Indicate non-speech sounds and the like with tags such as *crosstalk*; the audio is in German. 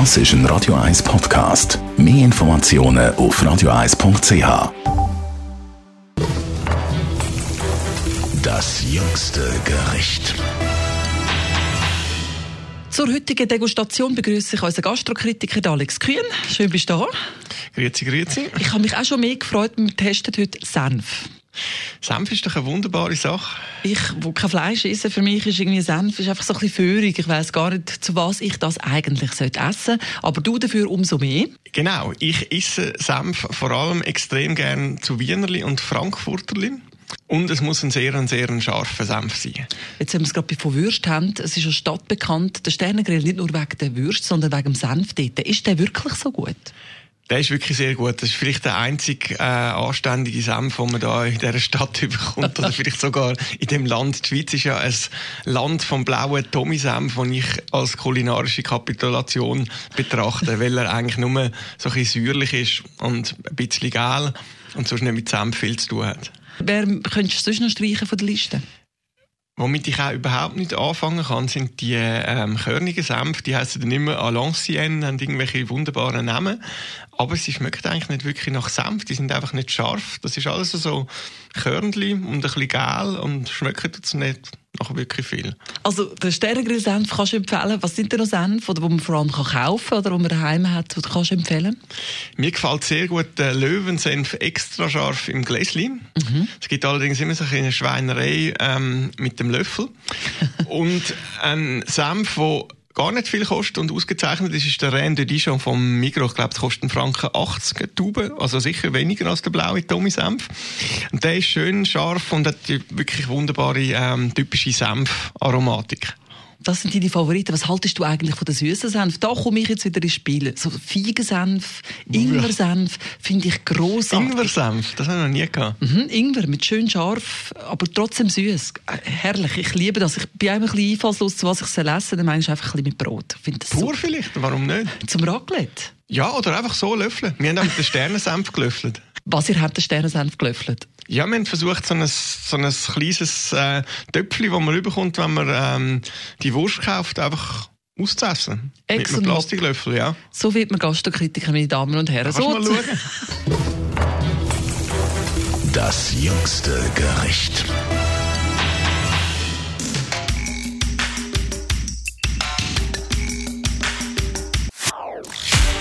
Das ist ein Radio 1 Podcast. Mehr Informationen auf radio1.ch. Das jüngste Gericht. Zur heutigen Degustation begrüße ich unseren Gastrokritiker Alex Kühn. Schön bist du da. Grüezi, grüezi. Ich habe mich auch schon mehr gefreut, wir testen heute Senf. Senf ist doch eine wunderbare Sache. Ich, wo kein Fleisch esse, für mich ist irgendwie Senf ist einfach so ein bisschen föhrig. Ich weiß gar nicht, zu was ich das eigentlich sollte essen Aber du dafür umso mehr. Genau. Ich esse Senf vor allem extrem gern zu Wienerli und Frankfurterli. Und es muss ein sehr, ein sehr scharfer Senf sein. Jetzt, wenn wir es gerade von Würst haben, es ist ja stadtbekannt, der Sternengrill nicht nur wegen der Würst, sondern wegen dem Senf dort. Ist der wirklich so gut? Der ist wirklich sehr gut. Das ist vielleicht der einzige äh, anständige Senf, den man da in dieser Stadt *laughs* bekommt. Oder vielleicht sogar in dem Land. Die Schweiz ist ja ein Land vom blauen Tommy-Senf, den ich als kulinarische Kapitulation betrachte, *laughs* weil er eigentlich nur so ein bisschen säuerlich ist und ein bisschen gel und sonst nicht mit Senf viel zu tun hat. Wer könntest du sonst noch streichen von der Liste? Womit ich auch überhaupt nicht anfangen kann, sind die ähm, körnigen Senf. Die heißen dann immer à l'ancienne, haben irgendwelche wunderbaren Namen. Aber sie schmecken eigentlich nicht wirklich nach Senf. Die sind einfach nicht scharf. Das ist alles so Körnli und ein bisschen gel und schmecken tut's nicht nach wirklich viel. Also den Sternengrill-Senf kannst du empfehlen. Was sind denn noch Senf, oder wo man vor allem kann kaufen kann oder wo man daheim hat, was kannst du empfehlen? Mir gefällt sehr gut der Löwensenf extra scharf im Gläschen. Mhm. Es gibt allerdings immer so eine Schweinerei ähm, mit dem Löffel. *laughs* und ein Senf, der gar nicht viel kostet und ausgezeichnet ist, ist der Reine de Dijon vom Migros. Ich glaube, es kostet einen Franken 80 Tuben, also sicher weniger als der blaue Tommy Senf. Und der ist schön scharf und hat wirklich wunderbare, ähm, typische Senfaromatik. Das sind deine Favoriten. Was haltest du eigentlich von den süßen Senf? Da komme ich jetzt wieder ins Spiel. So Feigensenf, Ingwersenf finde ich grossartig. Ingwersenf, das habe ich noch nie gehabt. Mhm, Ingwer mit schön scharf, aber trotzdem süß. Äh, herrlich, ich liebe das. Ich bin einfach ein bisschen einfallslos, zu was ich soll essen. Dann meine ich einfach ein bisschen mit Brot. Pur so. vielleicht, warum nicht? Zum Raclette? Ja, oder einfach so löffeln. Wir haben auch mit den Sternensenf gelöffelt. Was, ihr habt den Sternensenf gelöffelt? Ja, wir haben versucht, so ein, so ein kleines äh, Töpfchen, das man überkommt, wenn man ähm, die Wurst kauft, einfach auszuessen. Ex mit einem Plastiklöffel, ja. So wird man Gastrokritiker, meine Damen und Herren. So mal schauen. Das jüngste Gericht.